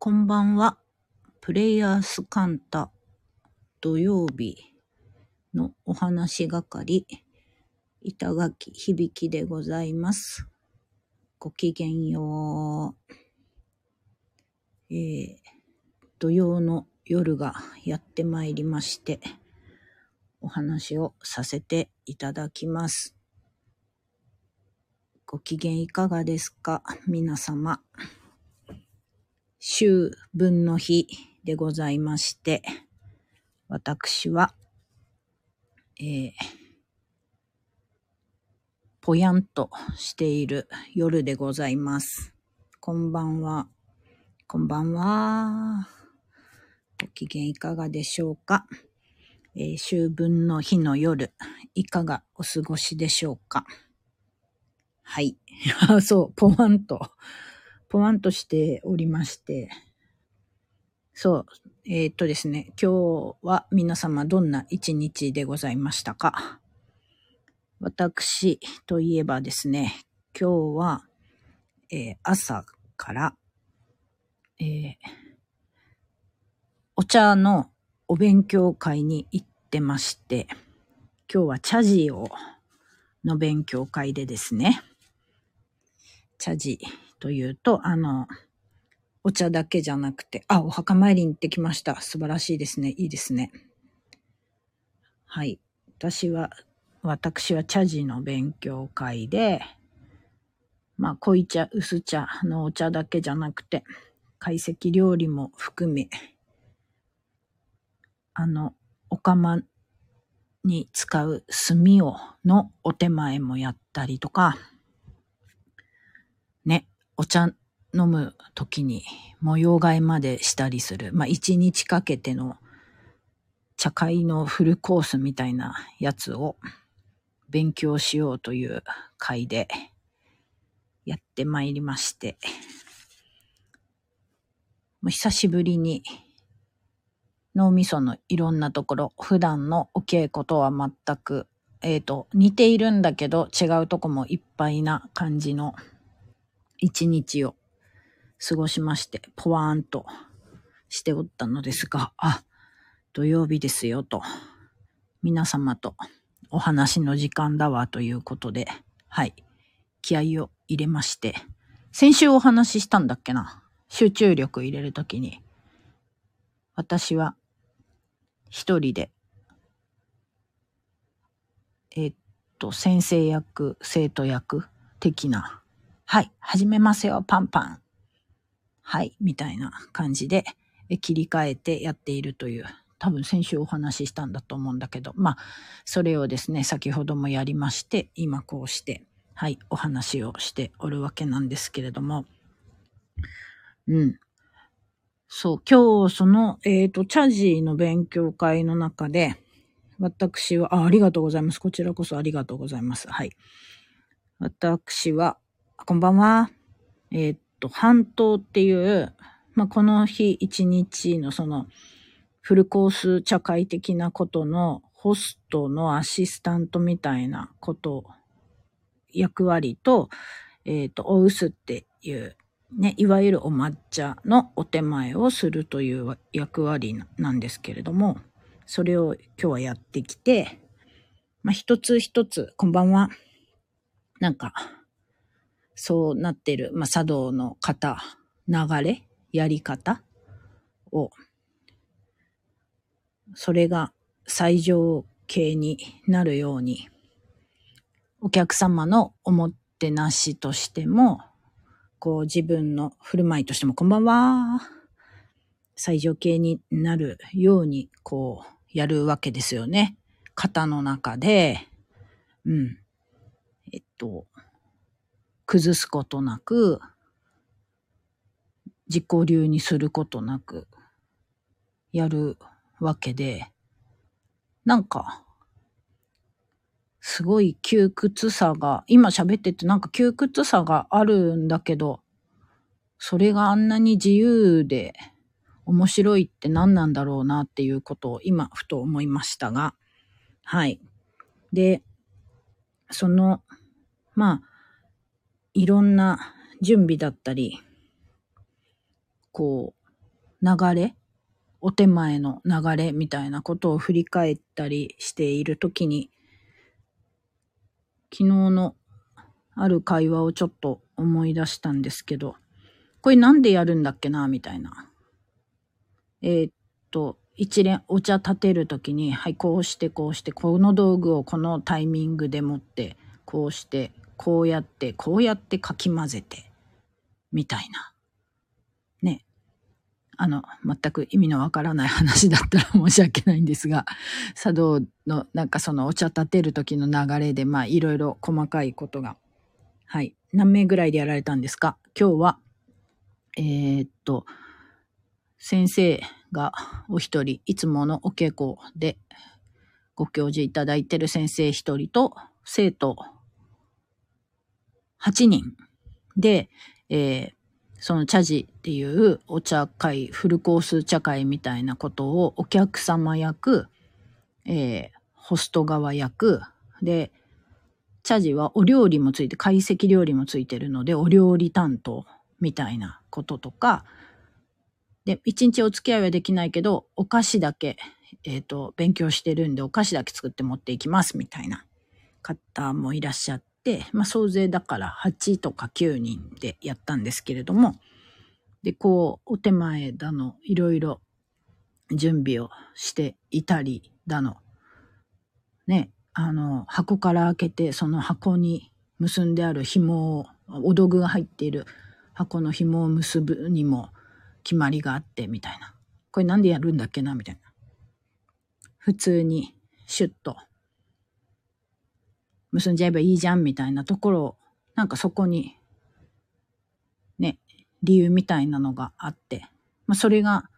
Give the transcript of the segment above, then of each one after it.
こんばんは。プレイヤースカンタ土曜日のお話係、板垣響でございます。ごきげんよう。えー、土曜の夜がやってまいりまして、お話をさせていただきます。ご機嫌いかがですか？皆様。秋分の日でございまして、私は、えー、ぽやんとしている夜でございます。こんばんは。こんばんは。ご機嫌いかがでしょうか、えー、秋分の日の夜、いかがお過ごしでしょうかはい。そう、ぽわんと。ぽわんとしておりまして、そう、えー、っとですね、今日は皆様どんな一日でございましたか？私といえばですね、今日は、えー朝から、えーお茶のお勉強会に行ってまして、今日は茶事をの勉強会でですね、茶事というと、あの、お茶だけじゃなくて、あ、お墓参りに行ってきました。素晴らしいですね。いいですね。はい。私は、私は茶事の勉強会で、まあ、濃い茶、薄茶のお茶だけじゃなくて、懐石料理も含め、あの、お釜に使う炭を、のお手前もやったりとか、お茶飲む時に模様替えまでしたりする。まあ、一日かけての茶会のフルコースみたいなやつを勉強しようという会でやってまいりまして、もう久しぶりに脳みそのいろんなところ、普段のお稽古とは全く、えっ、と、似ているんだけど違うとこもいっぱいな感じの一日を過ごしまして、ポワーンとしておったのですが、あ、土曜日ですよと、皆様とお話の時間だわということで、はい、気合を入れまして、先週お話ししたんだっけな集中力入れるときに、私は一人で、えっと、先生役、生徒役的な、はい、始めますよ、パンパン。はい、みたいな感じで切り替えてやっているという、多分先週お話ししたんだと思うんだけど、まあ、それをですね、先ほどもやりまして、今こうして、はい、お話をしておるわけなんですけれども、うん。そう、今日その、えっ、と、チャジーの勉強会の中で、私はあ、ありがとうございます。こちらこそありがとうございます。はい。私は、こんばんは。えっ、と、半島っていう、まあ、この日一日のその、フルコース茶会的なことのホストのアシスタントみたいなこと、役割と、えっ、と、おうすっていう、ね、いわゆるお抹茶のお手前をするという役割ななんですけれども、それを今日はやってきて、まあ、一つ一つ、こんばんは。なんか、そうなってる、まあ、茶道の型、流れ、やり方を、それが最上形になるように、お客様のおもてなしとしても、こう自分の振る舞いとしても、こんばんは。最上形になるように、こう、やるわけですよね。型の中で、うん。えっと、崩すことなく、自己流にすることなく、やるわけで、なんか、すごい窮屈さが、今喋っててなんか窮屈さがあるんだけど、それがあんなに自由で面白いって何なんだろうなっていうことを今ふと思いましたが、はい。で、その、まあ、いろんな準備だったり、こう、流れ、お手前の流れみたいなことを振り返ったりしているときに、昨日のある会話をちょっと思い出したんですけど、これなんでやるんだっけなみたいな。えー、っと、一連お茶立てるときに、はい、こうしてこうして、この道具をこのタイミングで持って、こうして、こうやって、こうやってかき混ぜて、みたいな。ね。あの、全く意味のわからない話だったら申し訳ないんですが、茶道の、なんかそのお茶立てる時の流れで、まあ、いろいろ細かいことが、はい。何名ぐらいでやられたんですか？今日は、えー、っと、先生がお一人、いつものお稽古でご教授いただいてる先生一人と、生徒8人で、えー、その茶事っていうお茶会、フルコース茶会みたいなことをお客様役、えー、ホスト側役、で、茶事はお料理もついて、懐石料理もついてるので、お料理担当みたいなこととか、で、一日お付き合いはできないけど、お菓子だけ、え、ー、と、勉強してるんで、お菓子だけ作って持っていきますみたいな方もいらっしゃってて、まあ、総勢だから8とか9人でやったんですけれども、で、こう、お手前だの、いろいろ準備をしていたりだの、ね、あの、箱から開けて、その箱に結んである紐を、お道具が入っている箱の紐を結ぶにも、決まりがあって、みたいな。これなんでやるんだっけな、みたいな。普通に、シュッと、結んじゃえばいいじゃん、みたいなところを、なんかそこに、ね、理由みたいなのがあって、まあ、それが、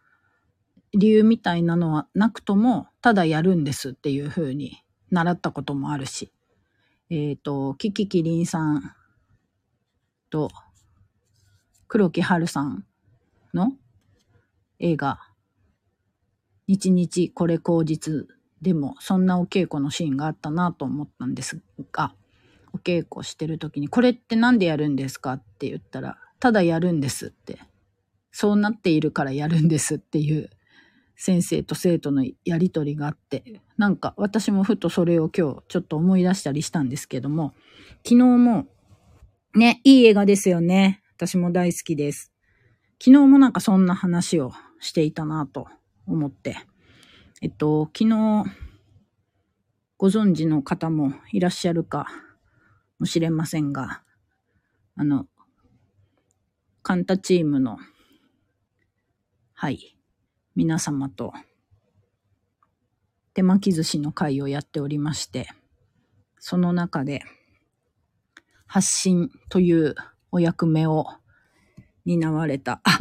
理由みたいなのはなくとも、ただやるんですっていうふうに習ったこともあるし、えっ、ー、と、キキキリンさんと、黒木春さんの映画、日々これ口実でもそんなお稽古のシーンがあったなと思ったんですが、お稽古してる時に、これって何でやるんですか？って言ったら、ただやるんですって。そうなっているからやるんですっていう先生と生徒のやりとりがあって、なんか私もふとそれを今日ちょっと思い出したりしたんですけども、昨日もね、いい映画ですよね。私も大好きです。昨日もなんかそんな話をしていたなと思って。えっと、昨日、ご存知の方もいらっしゃるかもしれませんが、あの、カンタチームの、はい、皆様と、手巻き寿司の会をやっておりまして、その中で、発信というお役目を担われた。あ、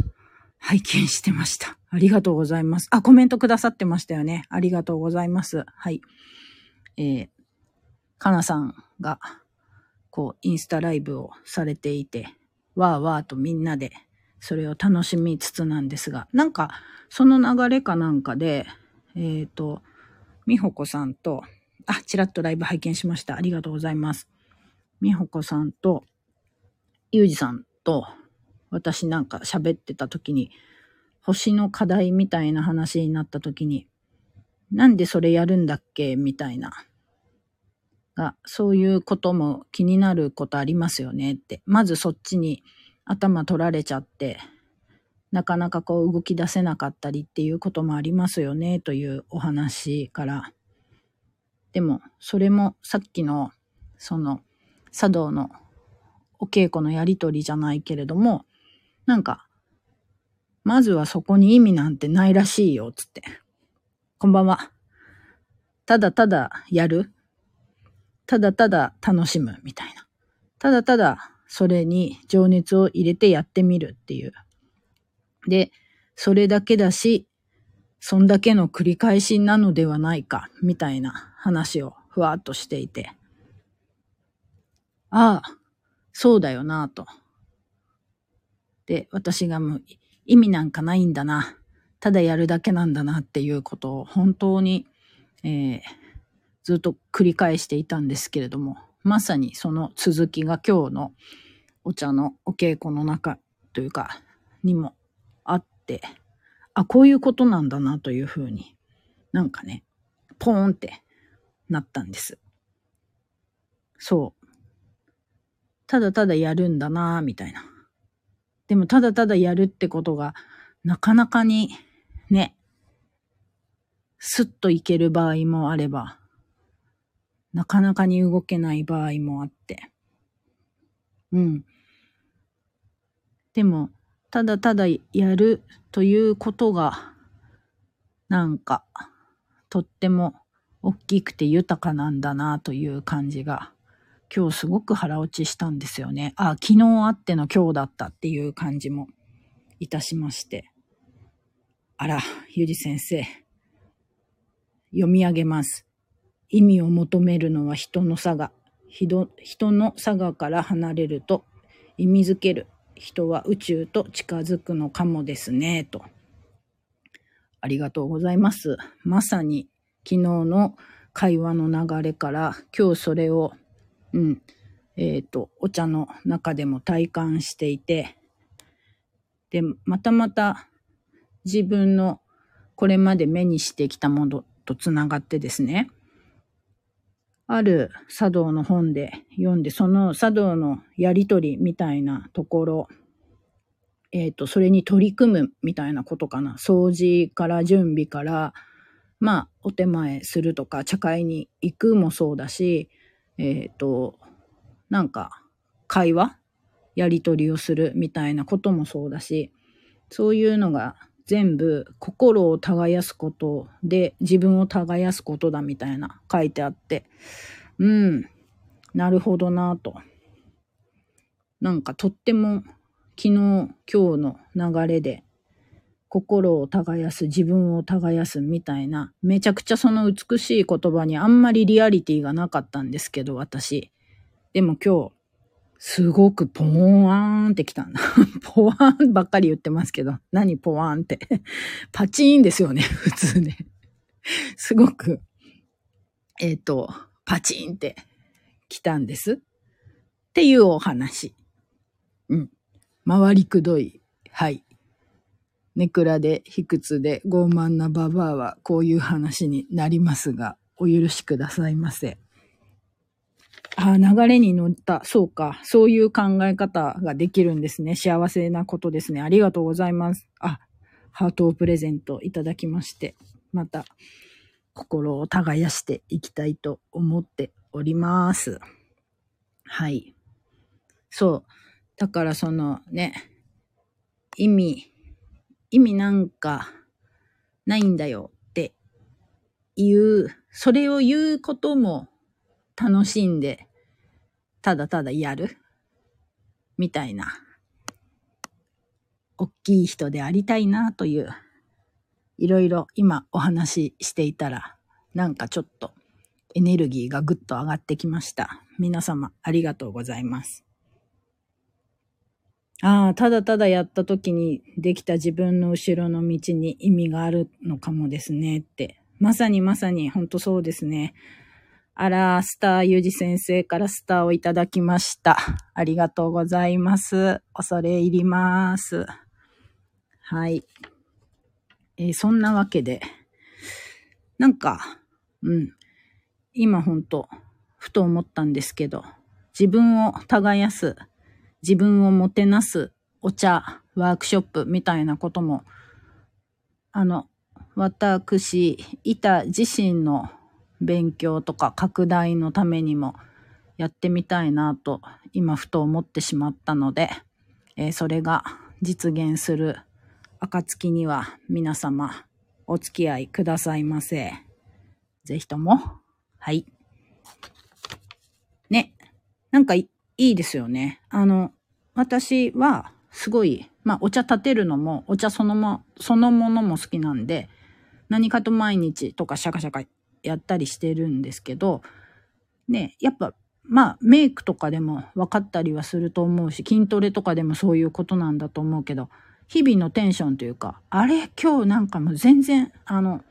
拝見してました。ありがとうございます。あ、コメントくださってましたよね。ありがとうございます。はい。えー、かなさんが、こう、インスタライブをされていて、わーわーとみんなで、それを楽しみつつなんですが、なんか、その流れかなんかで、えっ、ー、と、みほこさんと、あ、ちらっとライブ拝見しました。ありがとうございます。みほこさんと、ゆうじさんと、私なんか喋ってた時に、星の課題みたいな話になった時に、なんでそれやるんだっけ？みたいな。が、そういうことも気になることありますよねって。まずそっちに頭取られちゃって、なかなかこう動き出せなかったりっていうこともありますよねというお話から。でも、それもさっきの、その、茶道のお稽古のやりとりじゃないけれども、なんか、まずはそこに意味なんてないらしいよ、つって。こんばんは。ただただやる。ただただ楽しむ、みたいな。ただただそれに情熱を入れてやってみるっていう。で、それだけだし、そんだけの繰り返しなのではないか、みたいな話をふわっとしていて。ああ、そうだよなと。で、私がもう意味なんかないんだな。ただやるだけなんだなっていうことを本当に、えー、ずっと繰り返していたんですけれども、まさにその続きが今日のお茶のお稽古の中というか、にもあって、あ、こういうことなんだなというふうに、なんかね、ポーンってなったんです。そう。ただただやるんだなみたいな。でもただただやるってことが、なかなかに、ね、スッといける場合もあれば、なかなかに動けない場合もあって。うん。でも、ただただやるということが、なんか、とっても大きくて豊かなんだなという感じが、今日すごく腹落ちしたんですよね。あ、昨日あっての今日だったっていう感じもいたしまして。あら、ゆり先生。読み上げます。意味を求めるのは人の差が。人の差がから離れると意味づける。人は宇宙と近づくのかもですね、と。ありがとうございます。まさに昨日の会話の流れから今日それを、うん、えっ、ー、と、お茶の中でも体感していて、で、またまた自分のこれまで目にしてきたものとつながってですね、ある茶道の本で読んで、その茶道のやりとりみたいなところ、えっ、ー、と、それに取り組むみたいなことかな。掃除から準備から、まあ、お手前するとか、茶会に行くもそうだし、えっ、ー、と、なんか、会話？やりとりをするみたいなこともそうだし、そういうのが全部心を耕すことで自分を耕すことだみたいな書いてあって、うん、なるほどなと。なんかとっても昨日今日の流れで心を耕す自分を耕すみたいなめちゃくちゃその美しい言葉にあんまりリアリティがなかったんですけど私。でも今日すごくポワーンってきたんだ。ポワーンばっかり言ってますけど、何ポワーンって。パチーンですよね、普通ね。すごく、えっ、ー、と、パチーンって来たんです。っていうお話。うん。回りくどい。はい。ネクラで卑屈で傲慢なババアはこういう話になりますが、お許しくださいませ。ああ、流れに乗った。そうか。そういう考え方ができるんですね。幸せなことですね。ありがとうございます。あ、ハートをプレゼントいただきまして、また心を耕していきたいと思っております。はい。そう。だからそのね、意味、意味なんかないんだよっていう、それを言うことも楽しんで、ただただやるみたいな、大きい人でありたいなという、いろいろ今お話ししていたら、なんかちょっとエネルギーがぐっと上がってきました。皆様ありがとうございます。ああ、ただただやった時にできた自分の後ろの道に意味があるのかもですねって。まさにまさに本当そうですね。あら、スターゆじ先生からスターをいただきました。ありがとうございます。恐れ入ります。はい。えー、そんなわけで、なんか、うん。今ほんと、ふと思ったんですけど、自分を耕す、自分をもてなすお茶、ワークショップみたいなことも、あの、私、板自身の勉強とか拡大のためにもやってみたいなと今ふと思ってしまったので、えー、それが実現する暁には皆様お付き合いくださいませ。ぜひとも。はい。ね。なんかいいですよね。あの、私はすごい、まあお茶立てるのも、お茶そのも、そのものも好きなんで、何かと毎日とかシャカシャカやったりしてるんですけど、ね、やっぱ、まあ、メイクとかでも分かったりはすると思うし、筋トレとかでもそういうことなんだと思うけど、日々のテンションというか、あれ今日なんかもう全然、あの、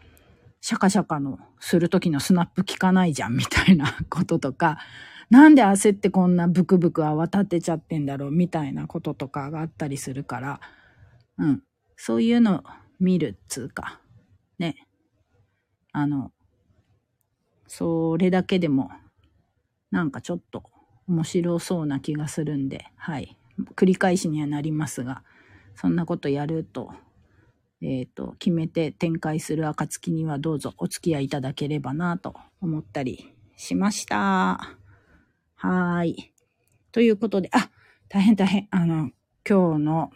シャカシャカのする時のスナップ効かないじゃんみたいなこととか、なんで焦ってこんなブクブク泡立てちゃってんだろうみたいなこととかがあったりするから、うん。そういうの見るっつうか、ね。あの、それだけでも、なんかちょっと面白そうな気がするんで、はい。繰り返しにはなりますが、そんなことやると、えっ、ー、と、決めて展開する暁にはどうぞお付き合いいただければなと思ったりしました。はい。ということで、あ、大変大変。あの、今日の、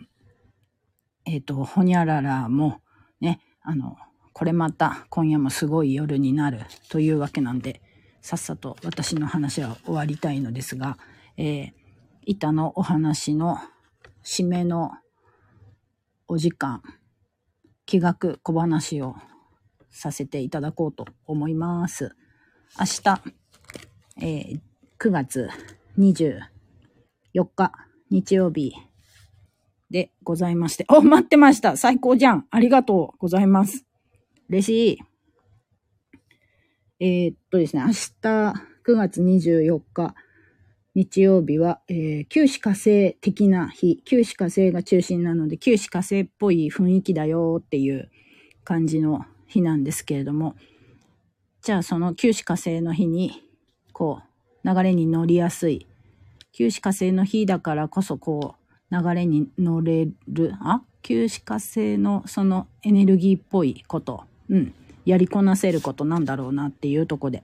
えっ、ー、と、ほにゃららも、ね、あの、これまた今夜もすごい夜になるというわけなんで、さっさと私の話は終わりたいのですが、えー、板のお話の締めのお時間、気学小話をさせていただこうと思います。明日、えー、9月24日日曜日でございまして。お、待ってました最高じゃんありがとうございます。嬉しい。えー、っとですね、明日9月24日日曜日は、えー、九死火星的な日、九死火星が中心なので、九死火星っぽい雰囲気だよっていう感じの日なんですけれども、じゃあその九死火星の日に、こう、流れに乗りやすい、九死火星の日だからこそ、こう、流れに乗れる、あ？九死火星のそのエネルギーっぽいこと、うん、やりこなせることなんだろうなっていうとこで、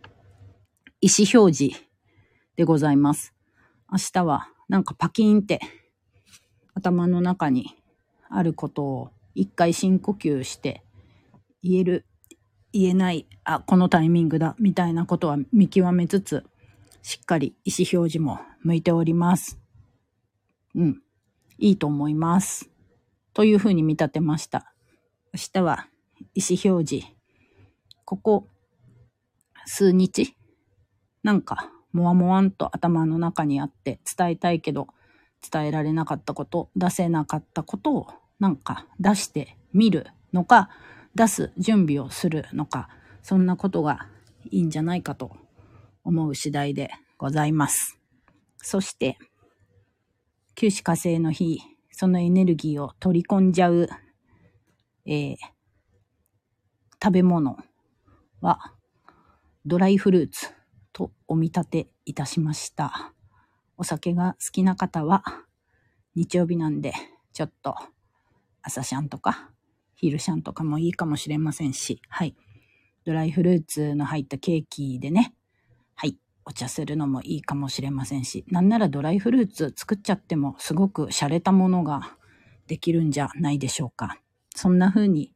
意思表示でございます。明日はなんかパキーンって頭の中にあることを一回深呼吸して言える、言えない、あ、このタイミングだ、みたいなことは見極めつつ、しっかり意思表示も向いております。うん。いいと思います。というふうに見立てました。明日は意思表示。ここ数日なんかもわもわんと頭の中にあって伝えたいけど伝えられなかったこと、出せなかったことをなんか出してみるのか、出す準備をするのか、そんなことがいいんじゃないかと思う次第でございます。そして、九死火星の日、そのエネルギーを取り込んじゃう、えー、食べ物はドライフルーツ。とお見立ていたしました。お酒が好きな方は、日曜日なんで、ちょっと朝シャンとか、昼シャンとかもいいかもしれませんし、はい。ドライフルーツの入ったケーキでね、はい。お茶するのもいいかもしれませんし、なんならドライフルーツ作っちゃってもすごく洒落たものができるんじゃないでしょうか。そんな風に、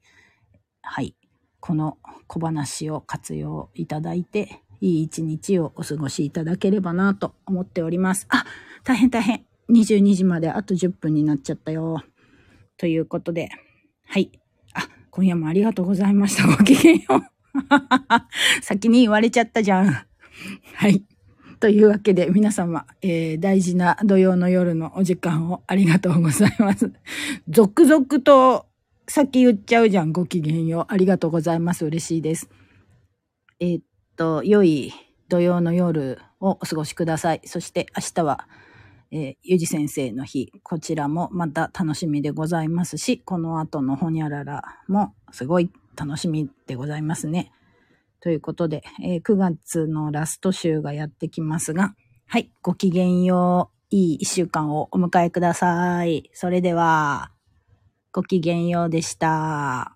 はい。この小話を活用いただいて、いい一日をお過ごしいただければなと思っております。あ、大変大変。22時まであと10分になっちゃったよ。ということで、はい。あ、今夜もありがとうございました。ごきげんよう。先に言われちゃったじゃん。はい。というわけで皆様、えー、大事な土曜の夜のお時間をありがとうございます。続々と先言っちゃうじゃん。ごきげんよう。ありがとうございます。嬉しいです。えー、と、良い土曜の夜をお過ごしください。そして明日は、えー、ゆじ先生の日、こちらもまた楽しみでございますし、この後のほにゃららもすごい楽しみでございますね。ということで、えー、9月のラスト週がやってきますが、はい、ごきげんよう。いい一週間をお迎えください。それでは、ごきげんようでした。